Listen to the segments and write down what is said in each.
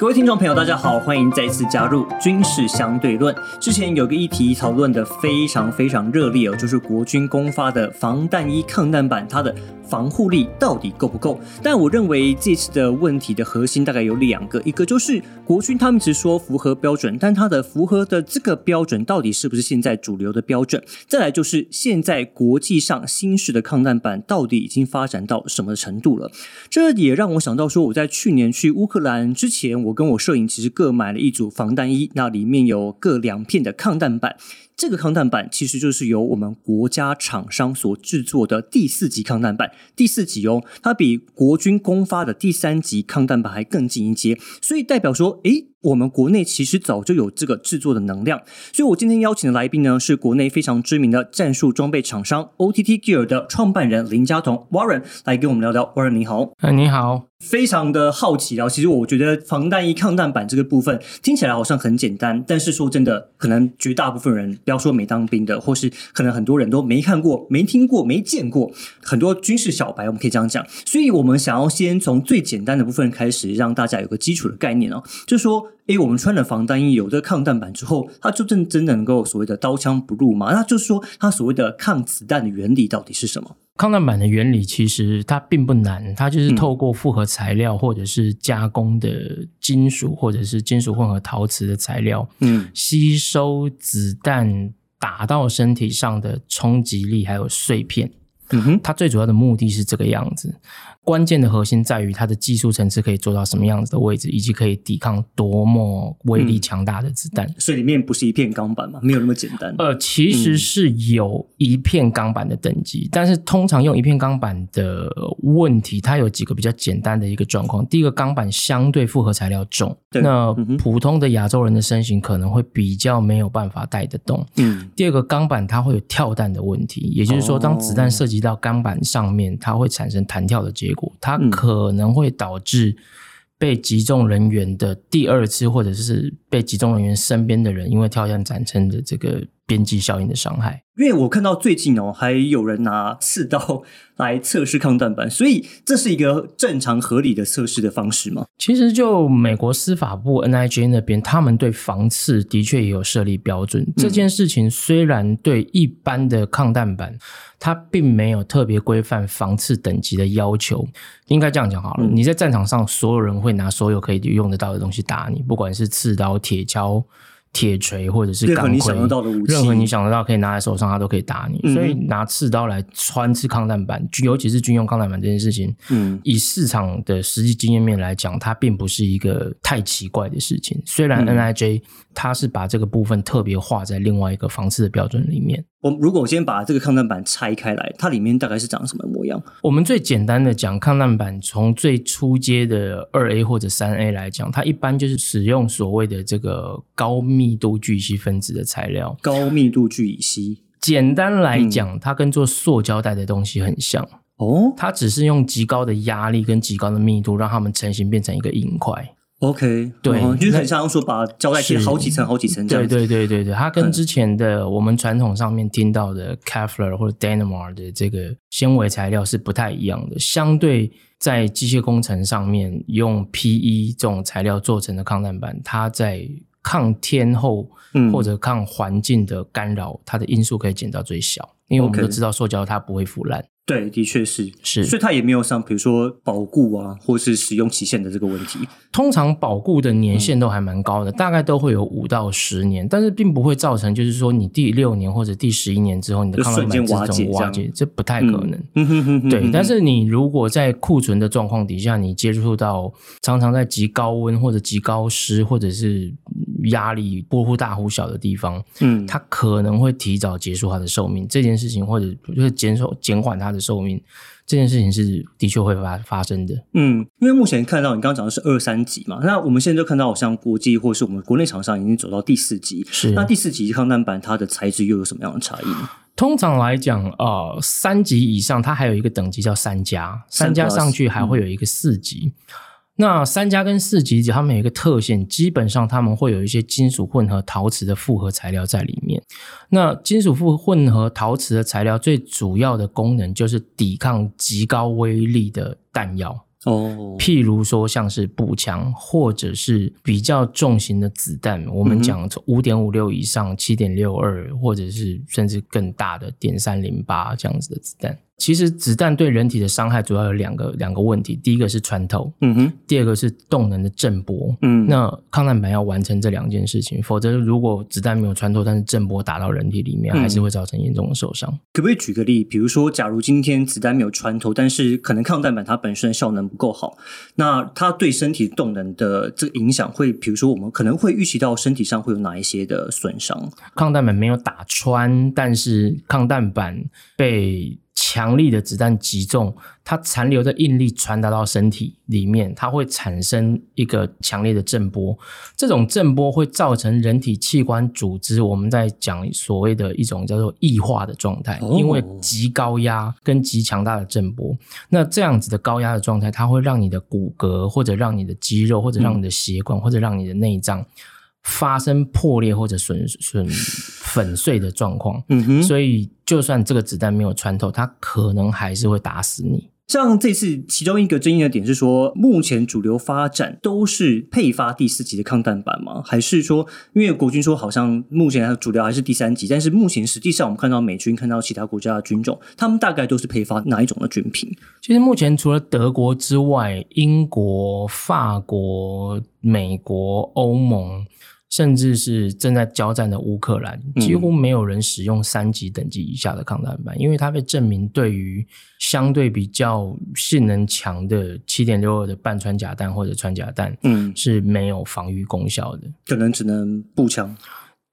各位听众朋友，大家好，欢迎再次加入军事相对论。之前有个议题讨论的非常非常热烈哦，就是国军公发的防弹衣抗弹版，它的防护力到底够不够？但我认为这次的问题的核心大概有两个，一个就是国军他们只说符合标准，但它的符合的这个标准到底是不是现在主流的标准？再来就是现在国际上新式的抗弹板到底已经发展到什么程度了？这也让我想到说，我在去年去乌克兰之前，我跟我摄影其实各买了一组防弹衣，那里面有各两片的抗弹板。这个抗弹板其实就是由我们国家厂商所制作的第四级抗弹板，第四级哦，它比国军公发的第三级抗弹板还更进一阶，所以代表说，诶，我们国内其实早就有这个制作的能量。所以我今天邀请的来宾呢，是国内非常知名的战术装备厂商 OTT Gear 的创办人林家彤 Warren 来跟我们聊聊。Warren 你好，哎，你好。非常的好奇啊！其实我觉得防弹衣抗弹板这个部分听起来好像很简单，但是说真的，可能绝大部分人不要说没当兵的，或是可能很多人都没看过、没听过、没见过，很多军事小白，我们可以这样讲。所以我们想要先从最简单的部分开始，让大家有个基础的概念哦，就是说，诶，我们穿了防弹衣，有这个抗弹板之后，它就真真的能够所谓的刀枪不入吗？那就是说，它所谓的抗子弹的原理到底是什么？抗弹板的原理其实它并不难，它就是透过复合材料或者是加工的金属或者是金属混合陶瓷的材料，嗯，吸收子弹打到身体上的冲击力还有碎片，嗯哼，它最主要的目的是这个样子。关键的核心在于它的技术层次可以做到什么样子的位置，以及可以抵抗多么威力强大的子弹。所以里面不是一片钢板嘛？没有那么简单。呃，其实是有一片钢板的等级，但是通常用一片钢板的问题，它有几个比较简单的一个状况。第一个，钢板相对复合材料重，那普通的亚洲人的身形可能会比较没有办法带得动。嗯。第二个，钢板它会有跳弹的问题，也就是说，当子弹射击到钢板上面，它会产生弹跳的结。果，它可能会导致被击中人员的第二次，或者是被击中人员身边的人，因为跳向产生的这个边际效应的伤害。因为我看到最近哦，还有人拿刺刀来测试抗弹板，所以这是一个正常合理的测试的方式吗？其实，就美国司法部 NIJ 那边，他们对防刺的确也有设立标准。这件事情虽然对一般的抗弹板，它并没有特别规范防刺等级的要求。应该这样讲好了，你在战场上，所有人会拿所有可以用得到的东西打你，不管是刺刀、铁锹。铁锤或者是钢盔，任何你想得到可以拿在手上，它都可以打你。所以拿刺刀来穿刺抗弹板，尤其是军用抗弹板这件事情，嗯，以市场的实际经验面来讲，它并不是一个太奇怪的事情。虽然 N I J 它是把这个部分特别画在另外一个防刺的标准里面。我如果先把这个抗弹板拆开来，它里面大概是长什么模样？我们最简单的讲，抗弹板从最初阶的二 A 或者三 A 来讲，它一般就是使用所谓的这个高密度聚乙烯分子的材料。高密度聚乙烯，简单来讲，它跟做塑胶袋的东西很像哦。它只是用极高的压力跟极高的密度，让它们成型变成一个硬块。OK，对，就是很像说把胶带贴好几层、好几层这样。对对对对对，它跟之前的我们传统上面听到的 Kevlar 或者 Dynamar 的这个纤维材料是不太一样的。相对在机械工程上面用 PE 这种材料做成的抗弹板，它在抗天候或者抗环境的干扰，它的因素可以减到最小。因为我们都知道塑胶它不会腐烂。对，的确是是，所以它也没有像比如说保固啊，或是使用期限的这个问题。通常保固的年限都还蛮高的，大概都会有五到十年，但是并不会造成就是说你第六年或者第十一年之后你的抗弹板自动瓦解，这不太可能。嗯对，但是你如果在库存的状况底下，你接触到常常在极高温或者极高湿或者是压力波忽大忽小的地方，嗯，它可能会提早结束它的寿命。这件事情或者就是减少减缓它的。寿命这件事情是的确会发发生的，嗯，因为目前看到你刚刚讲的是二三级嘛，那我们现在就看到好像国际或是我们国内厂商已经走到第四级，是那第四级抗弹板它的材质又有什么样的差异呢？通常来讲，呃，三级以上它还有一个等级叫三加，三加上去还会有一个四级。那三加跟四级，它们有一个特性，基本上它们会有一些金属混合陶瓷的复合材料在里面。那金属复混合陶瓷的材料最主要的功能就是抵抗极高威力的弹药。哦，譬如说像是步枪，或者是比较重型的子弹，我们讲从五点五六以上、七点六二，或者是甚至更大的点三零八这样子的子弹。其实子弹对人体的伤害主要有两个两个问题，第一个是穿透，嗯哼，第二个是动能的震波。嗯，那抗弹板要完成这两件事情，否则如果子弹没有穿透，但是震波打到人体里面，还是会造成严重的受伤。可不可以举个例？比如说，假如今天子弹没有穿透，但是可能抗弹板它本身的效能不够好，那它对身体动能的这个影响会，比如说我们可能会预期到身体上会有哪一些的损伤？抗弹板没有打穿，但是抗弹板被强力的子弹击中，它残留的应力传达到身体里面，它会产生一个强烈的震波。这种震波会造成人体器官组织，我们在讲所谓的一种叫做异化的状态，哦因为极高压跟极强大的震波。那这样子的高压的状态，它会让你的骨骼，或者让你的肌肉，或者让你的血管，或者让你的内脏。发生破裂或者损损粉碎的状况，嗯哼，所以就算这个子弹没有穿透，它可能还是会打死你。像这次其中一个争议的点是说，目前主流发展都是配发第四级的抗弹板吗？还是说，因为国军说好像目前主流还是第三级，但是目前实际上我们看到美军、看到其他国家的军种，他们大概都是配发哪一种的军品？其实目前除了德国之外，英国、法国、美国、欧盟。甚至是正在交战的乌克兰，几乎没有人使用三级等级以下的抗弹板，因为它被证明对于相对比较性能强的七点六二的半穿甲弹或者穿甲弹，嗯，是没有防御功效的。可能只能步枪，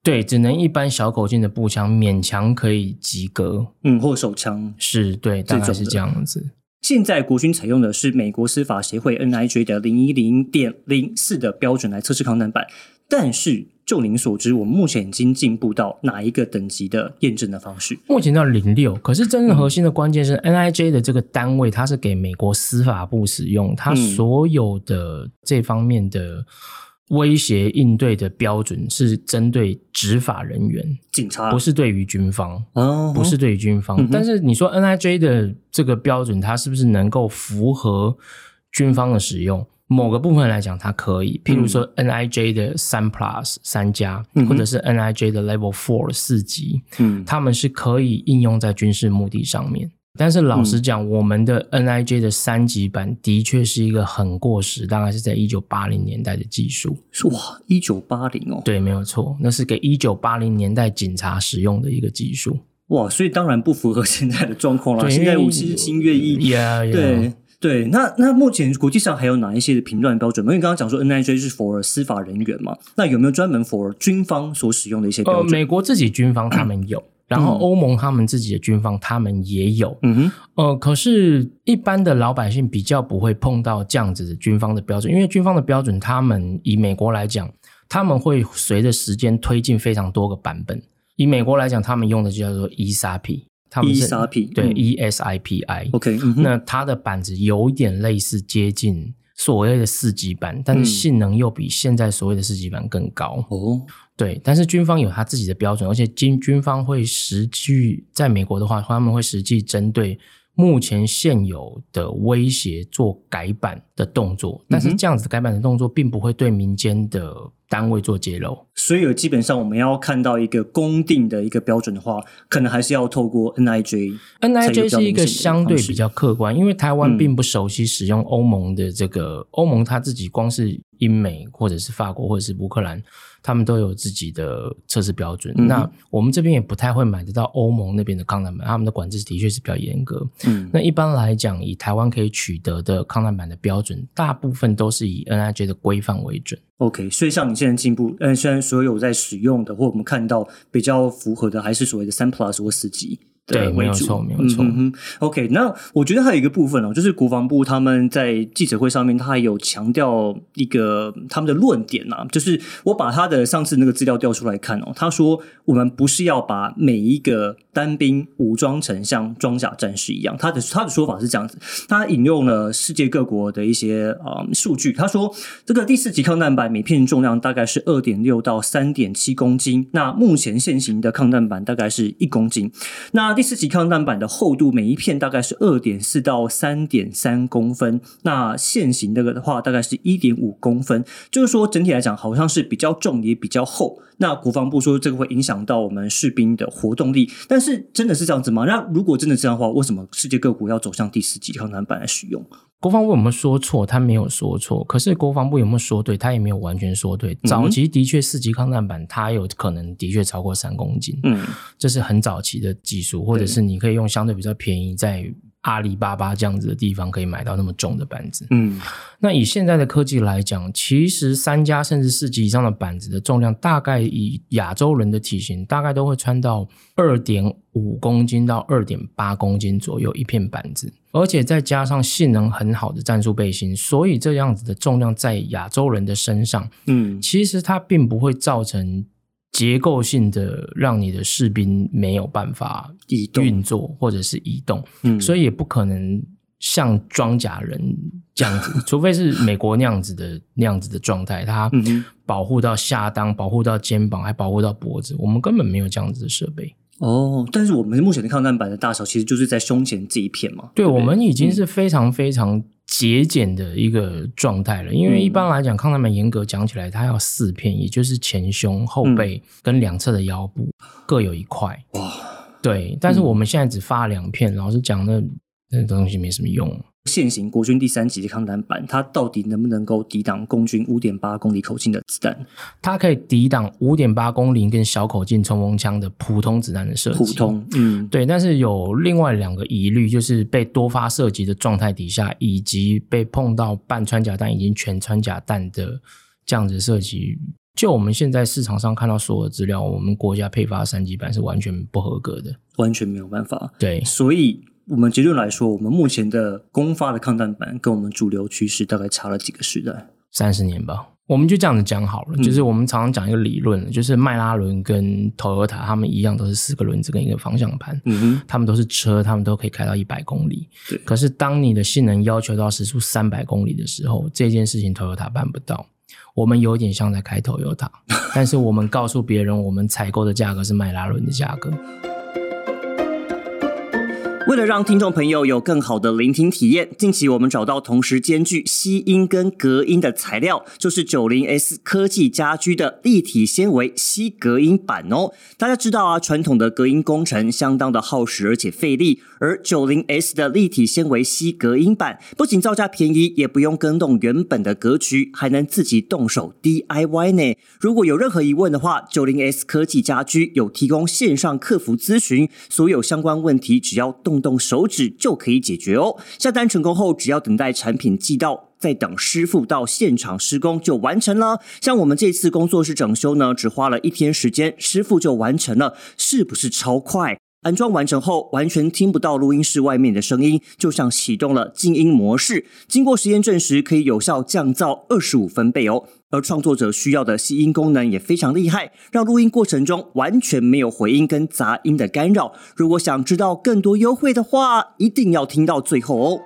对，只能一般小口径的步枪勉强可以及格，嗯，或手枪。是对，大概是这样子。现在国军采用的是美国司法协会 NIJ 的零一零点零四的标准来测试抗弹板，但是就您所知，我们目前已经进步到哪一个等级的验证的方式？目前到零六，可是真正核心的关键是嗯 NIJ 的这个单位，它是给美国司法部使用，它嗯所有的这方面的威胁应对的标准是针对执法人员，警察不是对于军方。哦，不是对于军方，嗯但是你说 NIJ 的这个标准，它是不是能够符合军方的使用？某个部分来讲，它可以，譬如说 NIJ 的三 Plus 三加，或者是 NIJ 的 Level Four 四级，嗯他们是可以应用在军事目的上面。但是老实讲，我们的 NIJ 的三级版的确是一个很过时，大概是在一九八零年代的技术。是哇，一九八零哦，对，没有错，那是给一九八零年代警察使用的一个技术。哇，所以当然不符合现在的状况啦。对现在因为武器是新越役，呀呀对对。那那目前国际上还有哪一些的评断标准吗？因为刚刚讲说 NIJ 是 for 司法人员嘛，那有没有专门 for 军方所使用的一些标呃，准？美国自己军方他们有，然后欧盟他们自己的军方他们也有。嗯哼，呃，可是，一般的老百姓比较不会碰到这样子的军方的标准，因为军方的标准，他们以美国来讲，他们会随着时间推进非常多个版本。以美国来讲，他们用的就叫做 ESAP，他们是 ESRP 对嗯。ESIPI。OK，那它的板子有一点类似接近所谓的四级板，但是嗯性能又比现在所谓的四级板更高。哦，对，但是军方有他自己的标准，而且军军方会实际在美国的话，他们会实际针对目前现有的威胁做改版的动作，但是这样子改版的动作并不会对民间的单位做揭露。所以基本上我们要看到一个公定的一个标准的话，可能还是要透过 NIJ。NIJ 是一个相对比较客观，因为台湾嗯并不熟悉使用欧盟的这个欧盟，它自己光是英美或者是法国或者是乌克兰，他们都有自己的测试标准。嗯那我们这边也不太会买得到欧盟那边的抗弹板，他们的管制的确是比较严格。嗯那一般来讲，以台湾可以取得的抗弹板的标准，大部分都是以 NIJ 的规范为准。OK，所以像你现在进步，嗯，虽然所有在使用的或我们看到比较符合的，还是所谓的三 Plus 或四级。的对没有错没有错。嗯哼哼 OK，那我觉得还有一个部分哦，就是国防部他们在记者会上面，他还有强调一个他们的论点啊，就是我把他的上次那个资料调出来看哦，他说我们不是要把每一个单兵武装成像装甲战士一样，他的他的说法是这样子，他引用了世界各国的一些啊、呃数据，他说这个第四级抗弹板每片重量大概是二点六到三点七公斤，那目前现行的抗弹板大概是一公斤。那第四级抗弹板的厚度，每一片大概是二点四到三点三公分。那现行这个的话，大概是一点五公分。就是说，整体来讲，好像是比较重也比较厚。那国防部说这个会影响到我们士兵的活动力，但是真的是这样子吗？那如果真的这样的话，为什么世界各国要走向第四级抗弹板来使用？国防部有没有说错？他没有说错。可是国防部有没有说对？他也没有完全说对。早期的确四级抗战板，它有可能的确超过三公斤。嗯，这是很早期的技术，或者是你可以用相对比较便宜在。阿里巴巴这样子的地方可以买到那么重的板子，嗯，那以现在的科技来讲，其实三家甚至四级以上的板子的重量，大概以亚洲人的体型，大概都会穿到二点五公斤到二点八公斤左右一片板子，而且再加上性能很好的战术背心，所以这样子的重量在亚洲人的身上，嗯，其实它并不会造成。结构性的让你的士兵没有办法移运作或者是移动，嗯，所以也不可能像装甲人这样子，除非是美国那样子的那样子的状态，它保护到下裆，保护到肩膀，还保护到脖子，我们根本没有这样子的设备。哦，但是我们目前的抗弹板的大小其实就是在胸前这一片嘛。对，我们已经是非常非常节俭的一个状态了。因为一般来讲，抗弹板严格讲起来，它要四片，也就是前胸、后背跟两侧的腰部各有一块。哇，对。但是我们现在只发两片，老师讲，那那东西没什么用。现行国军第三级的抗弹板，它到底能不能够抵挡共军五点八公里口径的子弹？它可以抵挡五点八公里跟小口径冲锋枪的普通子弹的射击。普通，嗯，对。但是有另外两个疑虑，就是被多发射击的状态底下，以及被碰到半穿甲弹已经全穿甲弹的这样子射击。就我们现在市场上看到所有的资料，我们国家配发三级版是完全不合格的，完全没有办法。对，所以。我们结论来说，我们目前的公发的抗弹板跟我们主流趋势大概差了几个时代？三十年吧。我们就这样子讲好了，就是我们常常讲一个理论，就是迈拉伦跟 Toyota 他们一样都是四个轮子跟一个方向盘，嗯哼，他们都是车，他们都可以开到一百公里。可是当你的性能要求到时速三百公里的时候，这件事情 Toyota 办不到。我们有点像在开 Toyota，但是我们告诉别人，我们采购的价格是迈拉伦的价格。为了让听众朋友有更好的聆听体验，近期我们找到同时兼具吸音跟隔音的材料，就是九零 S 科技家居的立体纤维吸隔音板哦。大家知道啊，传统的隔音工程相当的耗时而且费力，而九零 S 的立体纤维吸隔音板不仅造价便宜，也不用更动原本的格局，还能自己动手 DIY 呢。如果有任何疑问的话，九零 S 科技家居有提供线上客服咨询，所有相关问题只要动。动手指就可以解决哦。下单成功后，只要等待产品寄到，再等师傅到现场施工就完成了。像我们这次工作室整修呢，只花了一天时间，师傅就完成了，是不是超快？安装完成后，完全听不到录音室外面的声音，就像启动了静音模式。经过实验证实，可以有效降噪二十五分贝哦。而创作者需要的吸音功能也非常厉害，让录音过程中完全没有回音跟杂音的干扰。如果想知道更多优惠的话，一定要听到最后哦。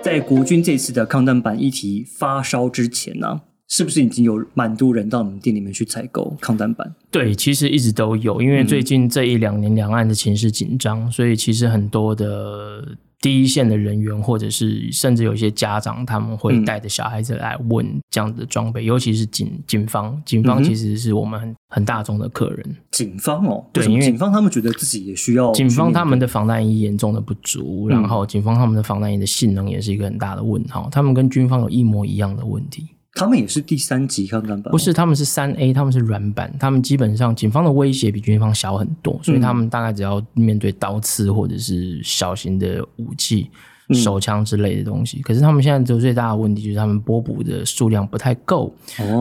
在国军这次的抗弹版议题发烧之前呢，是不是已经有蛮多人到你们店里面去采购抗弹板？对，其实一直都有，因为最近这一两年两岸的情势紧张，所以其实很多的。第一线的人员，或者是甚至有一些家长，他们会带着小孩子来问这样的装备，尤其是警警方，警方其实是我们很很大众的客人。警方哦，对，因为警方他们觉得自己也需要。警方他们的防弹衣严重的不足，然后警方他们的防弹衣的性能也是一个很大的问号，他们跟军方有一模一样的问题。他们也是第三级抗弹板，不是？他们是三 A，他们是软板。他们基本上警方的威胁比军方小很多，所以他们大概只要面对刀刺或者是小型的武器、手枪之类的东西。可是他们现在就最大的问题就是他们波补的数量不太够，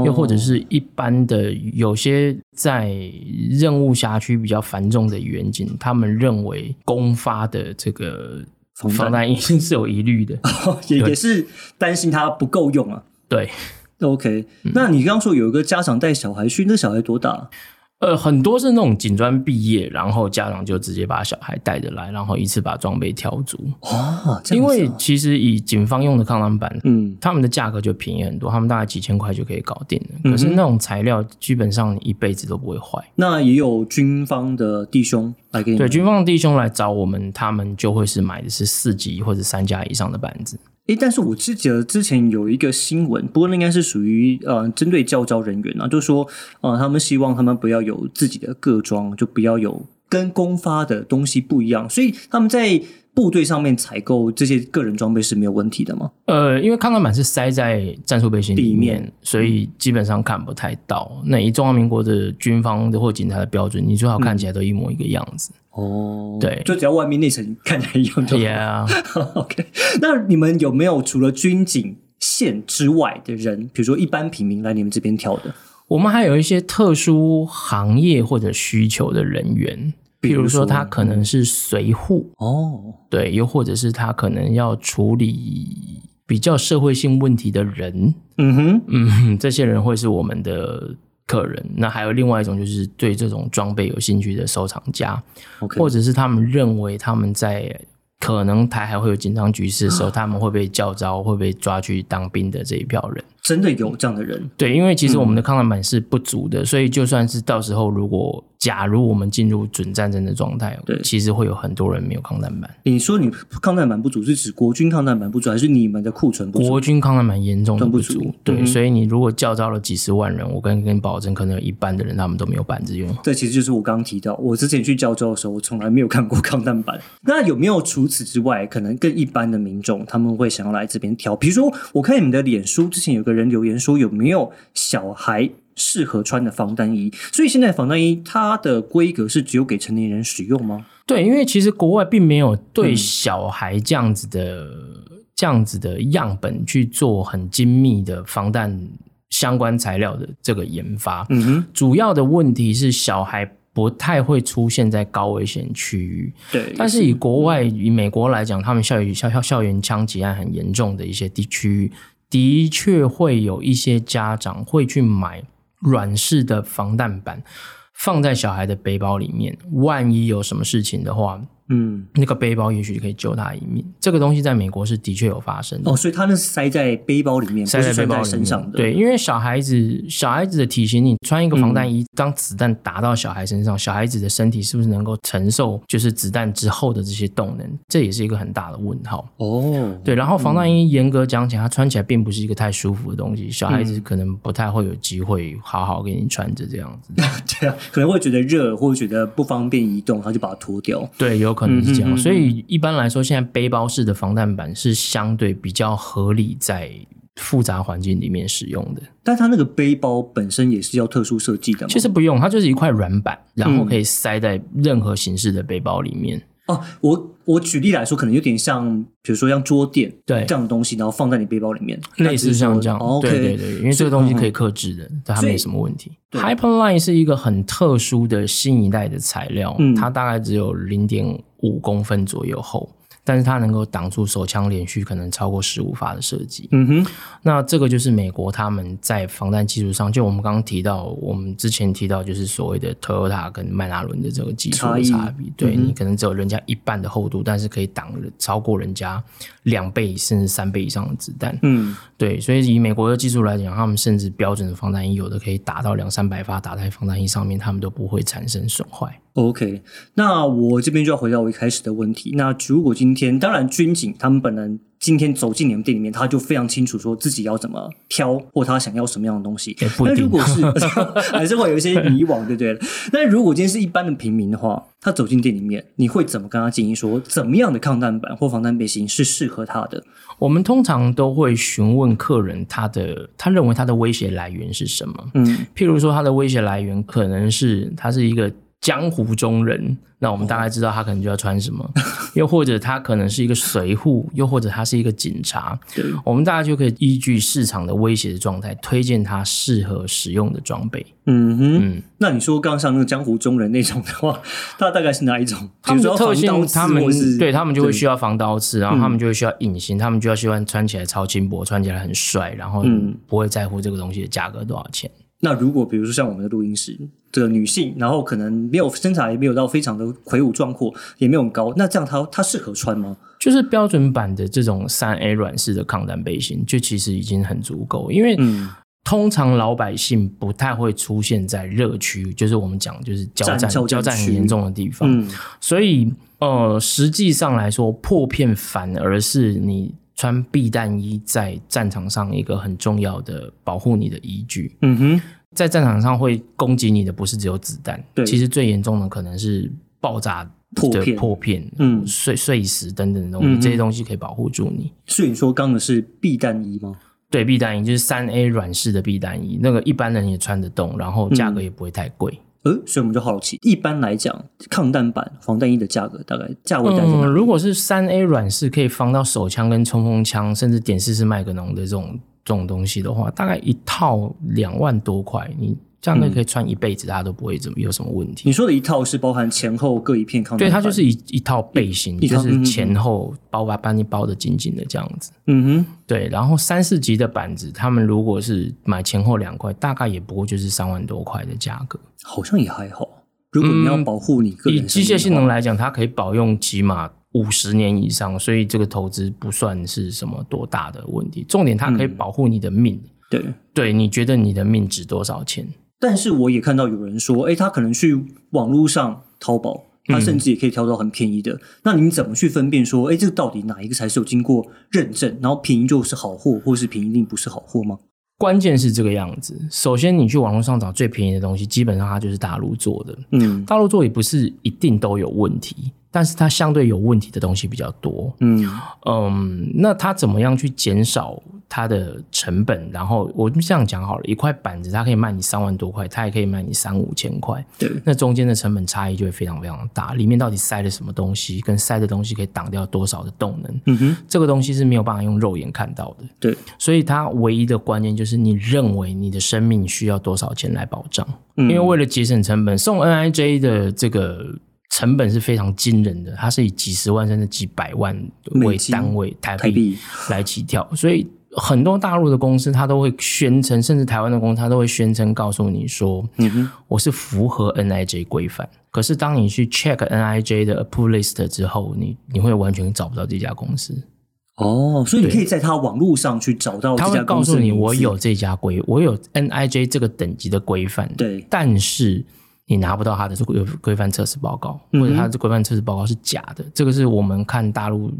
又或者是一般的有些在任务辖区比较繁重的远景，他们认为公发的这个防弹衣是有疑虑的，也也是担心它不够用啊。对。OK，那你刚刚说有一个家长带小孩去，那小孩多大？呃，很多是那种警专毕业，然后家长就直接把小孩带着来，然后一次把装备挑足。哦，这因样子啊为其实以警方用的抗弹板，嗯，他们的价格就便宜很多，他们大概几千块就可以搞定了。嗯可是那种材料基本上你一辈子都不会坏。那也有军方的弟兄来给你对，军方的弟兄来找我们，他们就会是买的是四级或者三加以上的板子。诶，但是我记得之前有一个新闻，不过那应该是属于呃针对教招人员啊，就是说呃他们希望他们不要有自己的个装，就不要有跟公发的东西不一样，所以他们在部队上面采购这些个人装备是没有问题的吗？呃，因为抗弹板是塞在战术背心里面所以基本上看不太到。那以中华民国的军方的或警察的标准，你最好看起来都一模一个样子。哦，对。就只要外面那层看起来一样就好。Yeah，OK，那你们有没有除了军警线之外的人，比如说一般平民来你们这边挑的？我们还有一些特殊行业或者需求的人员，譬如比如说说他可能是随护，哦，对，又或者是他可能要处理比较社会性问题的人，嗯哼，嗯，这些人会是我们的客人。那还有另外一种，就是对这种装备有兴趣的收藏家或者是他们认为他们在可能台海会有紧张局势的时候，他们会被叫招，会被抓去当兵的这一票人。真的有这样的人，对，因为其实我们的抗弹板是不足的，所以就算是到时候如果假如我们进入准战争的状态，对其实会有很多人没有抗弹板。你说你抗弹板不足，是指国军抗弹板不足，还是你们的库存不足？国军抗弹板严重的不足，不足对，嗯所以你如果叫招了几十万人，我跟跟你保证，可能有一半的人他们都没有板子用。这其实就是我刚刚提到，我之前去胶州的时候，我从来没有看过抗弹板。那有没有除此之外，可能更一般的民众他们会想要来这边挑？比如说，我看你们的脸书之前有个人留言说，有没有小孩适合穿的防弹衣？所以现在防弹衣它的规格是只有给成年人使用吗？对，因为其实国外并没有对小孩这样子的、这样子的样本去做很精密的防弹相关材料的这个研发。嗯哼，主要的问题是小孩不太会出现在高危险区域，对。但是以国外以美国来讲，他们校园校校校园枪击案很严重的一些地区，的确会有一些家长会去买软式的防弹板。放在小孩的背包里面，万一有什么事情的话，嗯，那个背包也许可以救他一命。这个东西在美国是的确有发生的。哦，所以他那是塞在背包里面，塞在在背包身上的。，对，因为小孩子小孩子的体型，你穿一个防弹衣，当子弹打到小孩身上，小孩子的身体是不是能够承受就是子弹之后的这些动能？这也是一个很大的问号。哦，对，然后防弹衣严格讲起来，它穿起来并不是一个太舒服的东西，小孩子可能不太会有机会好好给你穿着这样子。对啊，可能会觉得热，或者觉得不方便移动，他就把它脱掉。对，有可能是这样。嗯嗯嗯所以一般来说，现在背包式的防弹板是相对比较合理在复杂环境里面使用的。但它那个背包本身也是要特殊设计的嘛？其实不用，它就是一块软板，然嗯后可以塞在任何形式的背包里面。哦，我我举例来说，可能有点像，比如说像桌垫对这样的东西，然后放在你背包里面，类似像这样，对对对，因为这个东西可以嗯克制的，但它没什么问题。对 Hyperline 是一个很特殊的新一代的材料，嗯它大概只有零点五公分左右厚，但是它能够挡住手枪连续可能超过十五发的射击。嗯哼，那这个就是美国他们在防弹技术上，就我们刚刚提到，我们之前提到就是所谓的 Toyota 跟迈拉伦的这个技术的差别。对、嗯你可能只有人家一半的厚度，但是可以挡超过人家两倍甚至三倍以上的子弹。嗯，对，所以以美国的技术来讲，他们甚至标准的防弹衣有的可以打到两三百发打在防弹衣上面，他们都不会产生损坏。OK，那我这边就要回到我一开始的问题。那如果今天，当然军警他们本人今天走进你们店里面，他就非常清楚说自己要怎么挑，或他想要什么样的东西那如果是 还是会有一些迷惘，对不对？那如果今天是一般的平民的话，他走进店里面，你会怎么跟他建议说，怎么样的抗弹板或防弹背心是适合他的？我们通常都会询问客人他的他认为他的威胁来源是什么。嗯，譬如说，他的威胁来源可能是他是一个江湖中人，那我们大概知道他可能就要穿什么；又或者他可能是一个随护，又或者他是一个警察，我们大概就可以依据市场的威胁的状态，推荐他适合使用的装备。嗯哼。嗯，那你说刚上那个江湖中人那种的话，他 大概是哪一种？他们特性他们对他们就会需要防刀刺，然后他们就会需要隐形，他们就要希望穿起来超轻薄，穿起来很帅，然后嗯不会在乎这个东西的价格多少钱。那如果比如说像我们的录音室，的女性，然后可能没有身材没有到非常的魁梧壮阔，也没有很高，那这样她她适合穿吗？就是标准版的这种三 A 软式的抗弹背心，就其实已经很足够，因为嗯。通常老百姓不太会出现在热区，就是我们讲就是交战战交战很严重的地方，嗯。所以呃，实际上来说，破片反而是你穿避弹衣在战场上一个很重要的保护你的依据。嗯哼，在战场上会攻击你的不是只有子弹，对其实最严重的可能是爆炸的破片破片、嗯碎碎石等等的东西，嗯这些东西可以保护住你。所以你说刚的是避弹衣吗？对，避弹衣就是三 A 软式的避弹衣，那个一般人也穿得动，然后价嗯格也不会太贵。呃，所以我们就好奇，一般来讲，抗弹板防弹衣的价格大概价位在哪嗯，如果是三 A 软式可以防到手枪跟冲锋枪，甚至点四式麦格农的这种这种东西的话，大概一套两万多块，你这样可以穿一辈子，大家都不会怎么有什么问题。你说的一套是包含前后各一片抗对，它就是一一套背心，就是前后包把把你包的紧紧的这样子。嗯哼，对，然后三四级的板子，他们如果是买前后两块，大概也不过就是三万多块的价格。好像也还好。如果你要保护你个人嗯以机械性能来讲，它可以保用起码五十年以上，所以这个投资不算是什么多大的问题。重点，它可以嗯保护你的命。对。对，你觉得你的命值多少钱？但是我也看到有人说，哎，他可能去网络上淘宝，他嗯甚至也可以挑到很便宜的。那你怎么去分辨说，哎，这个到底哪一个才是有经过认证，然后便宜就是好货，或是便宜一定不是好货吗？关键是这个样子。首先，你去网络上找最便宜的东西，基本上它就是大陆做的。嗯大陆做也不是一定都有问题，但是它相对有问题的东西比较多。嗯嗯，那它怎么样去减少它的成本？然后我们这样讲好了，一块板子它可以卖你三万多块，它也可以卖你三五千块，对，那中间的成本差异就会非常非常大。里面到底塞了什么东西，跟塞的东西可以挡掉多少的动能，嗯哼，这个东西是没有办法用肉眼看到的。对，所以它唯一的关键就是你认为你的生命需要多少钱来保障，嗯因为为了节省成本，送 NIJ 的这个成本是非常惊人的，它是以几十万甚至几百万为单位台台币。来起跳，所以很多大陆的公司它都会宣称，甚至台湾的公司它都会宣称告诉你说，嗯哼，我是符合 NIJ 规范。可是当你去 check NIJ 的 approve list 之后，你你会完全找不到这家公司。哦，所以你可以在他网络上去找到这他会告诉你，我有这家规，我有 NIJ 这个等级的规范，对。但是你拿不到他的这个规范测试报告，嗯或者他的规范测试报告是假的，这个是我们看大陆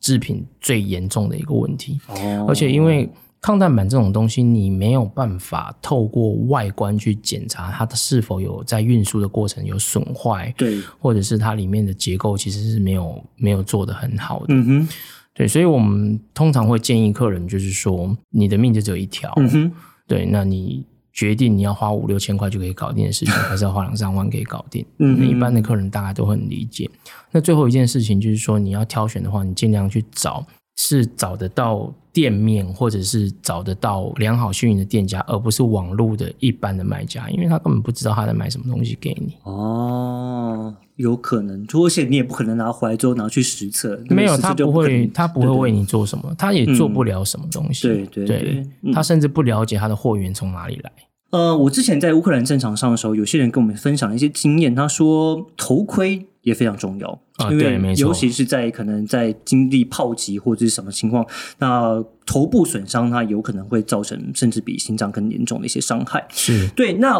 制品最严重的一个问题。哦，而且因为抗弹板这种东西，你没有办法透过外观去检查它是否有在运输的过程有损坏，对，或者是它里面的结构其实是没有没有做得很好的。嗯哼，对，所以我们通常会建议客人，就是说你的命就只有一条，嗯哼，对，那你决定你要花五六千块就可以搞定的事情，还是要花两三万可以搞定？嗯那一般的客人大概都很理解。那最后一件事情就是说，你要挑选的话，你尽量去找是找得到店面，或者是找得到良好信誉的店家，而不是网络的一般的卖家，因为他根本不知道他在卖什么东西给你。哦，有可能，而且你也不可能拿回来之后拿去实测，没有，他不会，他不会为你做什么，他也做不了什么东西。对对对嗯他甚至不了解他的货源从哪里来。呃，我之前在乌克兰战场上的时候，有些人跟我们分享了一些经验。他说头盔也非常重要，啊因为尤其是在可能在经历炮击或者是什么情况，那头部损伤它有可能会造成甚至比心脏更严重的一些伤害。是，对，那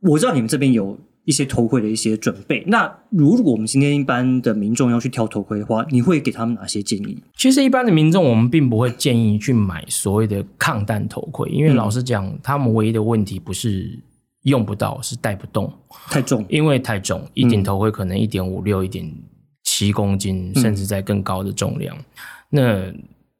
我知道你们这边有一些头盔的一些准备。那如果我们今天一般的民众要去挑头盔的话，你会给他们哪些建议？其实一般的民众，我们并不会建议去买所谓的抗弹头盔，因为老实讲，他们唯一的问题不是用不到，是带不动，太重，因为太重，一顶头盔可能一点五六、一点七公斤，甚至在更高的重量，那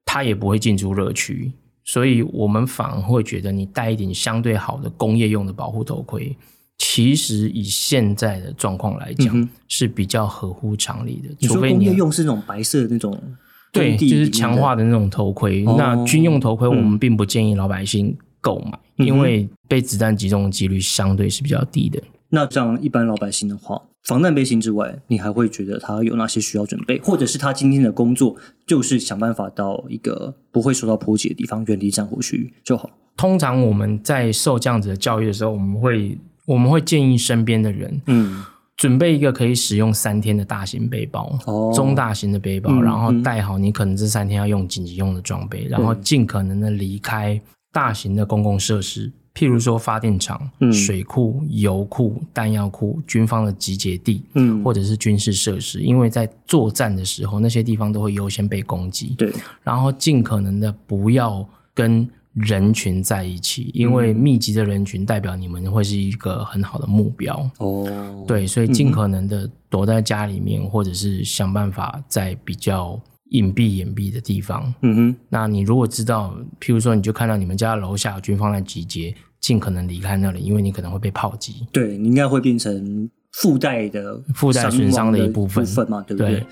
它也不会进出热区。所以我们反而会觉得，你戴一顶相对好的工业用的保护头盔，其实以现在的状况来讲、是比较合乎常理的。你说工业除非你用是那种白色的那种对，地强化的那种头盔。哦那军用头盔我们并不建议老百姓购买，嗯因为被子弹击中的几率相对是比较低的。那这样一般老百姓的话，防弹背心之外，你还会觉得他有哪些需要准备，或者是他今天的工作就是想办法到一个不会受到波及的地方，远离战火区域就好。通常我们在受这样子的教育的时候，我们会我们会建议身边的人，嗯，准备一个可以使用三天的大型背包，哦。中大型的背包，嗯然后带好你可能这三天要用紧急用的装备，然后尽可能的离开大型的公共设施，譬如说发电厂、嗯。水库、油库、弹药库、军方的集结地，嗯。或者是军事设施，因为在作战的时候，那些地方都会优先被攻击。对，然后尽可能的不要跟人群在一起，因为密集的人群代表你们会是一个很好的目标。哦，，对，所以尽可能的躲在家里面，或者是想办法在比较隐蔽、掩蔽的地方。嗯哼，那你如果知道，譬如说，你就看到你们家楼下有军方在集结，尽可能离开那里，因为你可能会被炮击。对你应该会变成附带的附带损伤的一部分嘛，对不对？对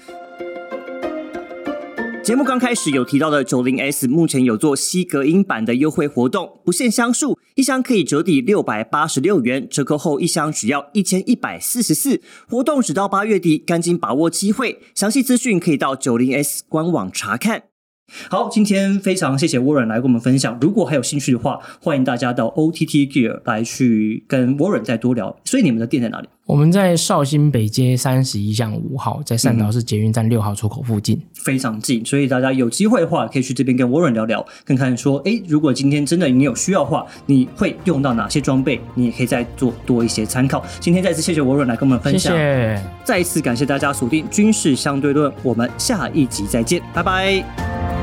节目刚开始有提到的九零 S，目前有做吸隔音版的优惠活动，不限箱数，一箱可以折抵六百八十六元，折扣后一箱只要一千一百四十四。活动只到八月底，赶紧把握机会。详细资讯可以到九零 S 官网查看。好，今天非常谢谢 Warren 来跟我们分享。如果还有兴趣的话，欢迎大家到 OTT Gear 来去跟 Warren 再多聊。所以你们的店在哪里？我们在绍兴北街三十一巷五号，在善导市捷运站六号出口附近。非常近，所以大家有机会的话，可以去这边跟 Warren 聊聊，看看说，诶，如果今天真的你有需要的话，你会用到哪些装备，你也可以再做多一些参考。今天再次谢谢 Warren 来跟我们分谢享，谢。再一次感谢大家锁定军事相对论，我们下一集再见，拜拜。